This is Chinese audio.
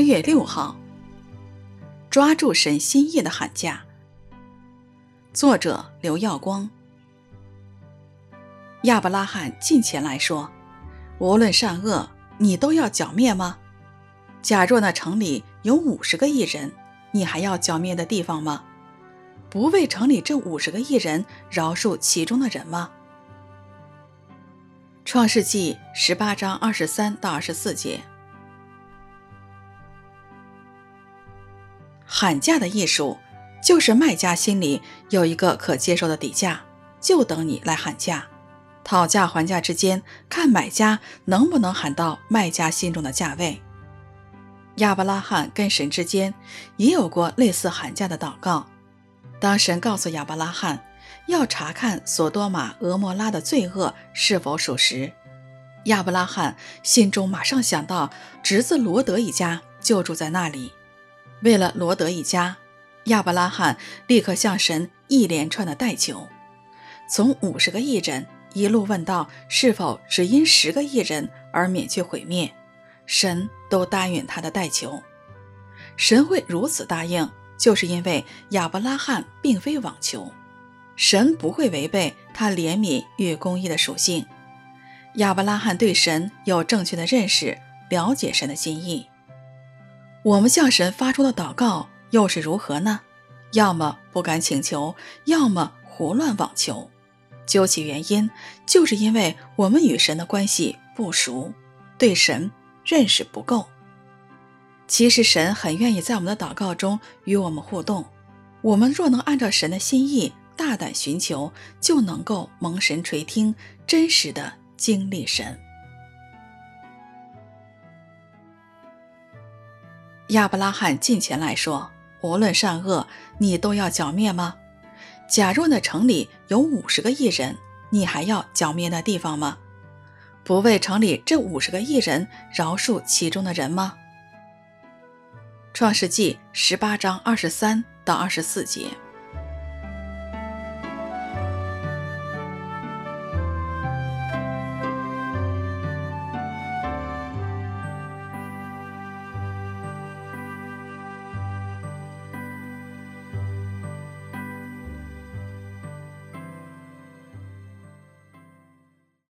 八月六号，抓住神心意的喊价。作者刘耀光。亚伯拉罕近前来说：“无论善恶，你都要剿灭吗？假若那城里有五十个义人，你还要剿灭的地方吗？不为城里这五十个义人饶恕其中的人吗？”创世纪十八章二十三到二十四节。喊价的艺术，就是卖家心里有一个可接受的底价，就等你来喊价。讨价还价之间，看买家能不能喊到卖家心中的价位。亚伯拉罕跟神之间也有过类似喊价的祷告。当神告诉亚伯拉罕要查看索多玛、蛾摩拉的罪恶是否属实，亚伯拉罕心中马上想到侄子罗德一家就住在那里。为了罗德一家，亚伯拉罕立刻向神一连串的代求，从五十个义人一路问到是否只因十个义人而免去毁灭，神都答应他的代求。神会如此答应，就是因为亚伯拉罕并非妄求，神不会违背他怜悯与公义的属性。亚伯拉罕对神有正确的认识，了解神的心意。我们向神发出的祷告又是如何呢？要么不敢请求，要么胡乱妄求。究其原因，就是因为我们与神的关系不熟，对神认识不够。其实神很愿意在我们的祷告中与我们互动。我们若能按照神的心意大胆寻求，就能够蒙神垂听，真实的经历神。亚伯拉罕近前来说：“无论善恶，你都要剿灭吗？假若那城里有五十个异人，你还要剿灭那地方吗？不为城里这五十个异人饶恕其中的人吗？”创世纪十八章二十三到二十四节。